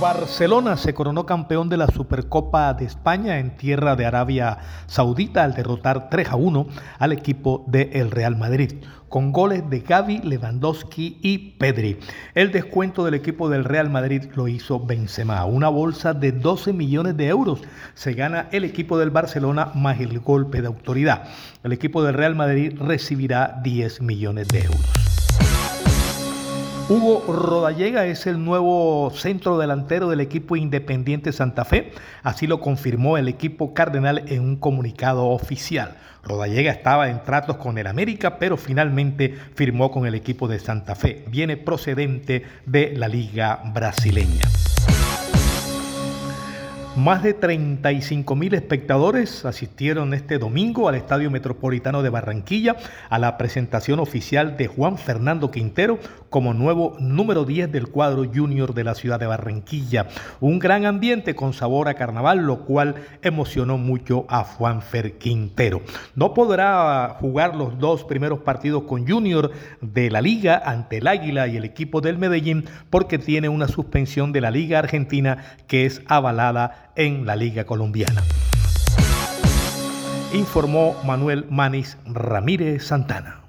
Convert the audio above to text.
Barcelona se coronó campeón de la Supercopa de España en tierra de Arabia Saudita al derrotar 3 a 1 al equipo del Real Madrid, con goles de Gaby, Lewandowski y Pedri. El descuento del equipo del Real Madrid lo hizo Benzema, una bolsa de 12 millones de euros. Se gana el equipo del Barcelona más el golpe de autoridad. El equipo del Real Madrid recibirá 10 millones de euros. Hugo Rodallega es el nuevo centro delantero del equipo Independiente Santa Fe, así lo confirmó el equipo Cardenal en un comunicado oficial. Rodallega estaba en tratos con el América, pero finalmente firmó con el equipo de Santa Fe. Viene procedente de la Liga Brasileña. Más de 35 mil espectadores asistieron este domingo al Estadio Metropolitano de Barranquilla a la presentación oficial de Juan Fernando Quintero como nuevo número 10 del cuadro junior de la ciudad de Barranquilla. Un gran ambiente con sabor a carnaval, lo cual emocionó mucho a Juan Fer Quintero. No podrá jugar los dos primeros partidos con Junior de la liga ante el Águila y el equipo del Medellín porque tiene una suspensión de la Liga Argentina que es avalada en la Liga Colombiana. Informó Manuel Manis Ramírez Santana.